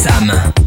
Sam.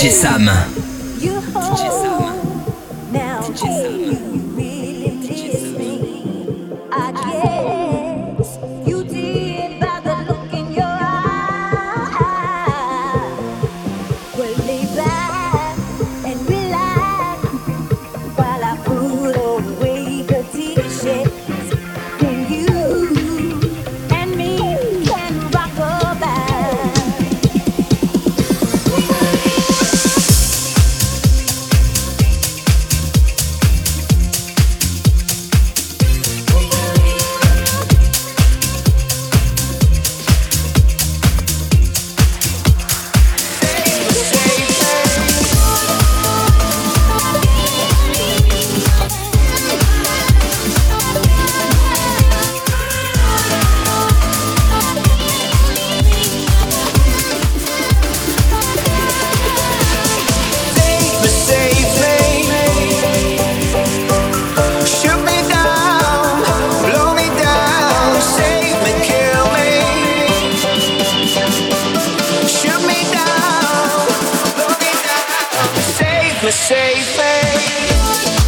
DJ Sam. Safe. same.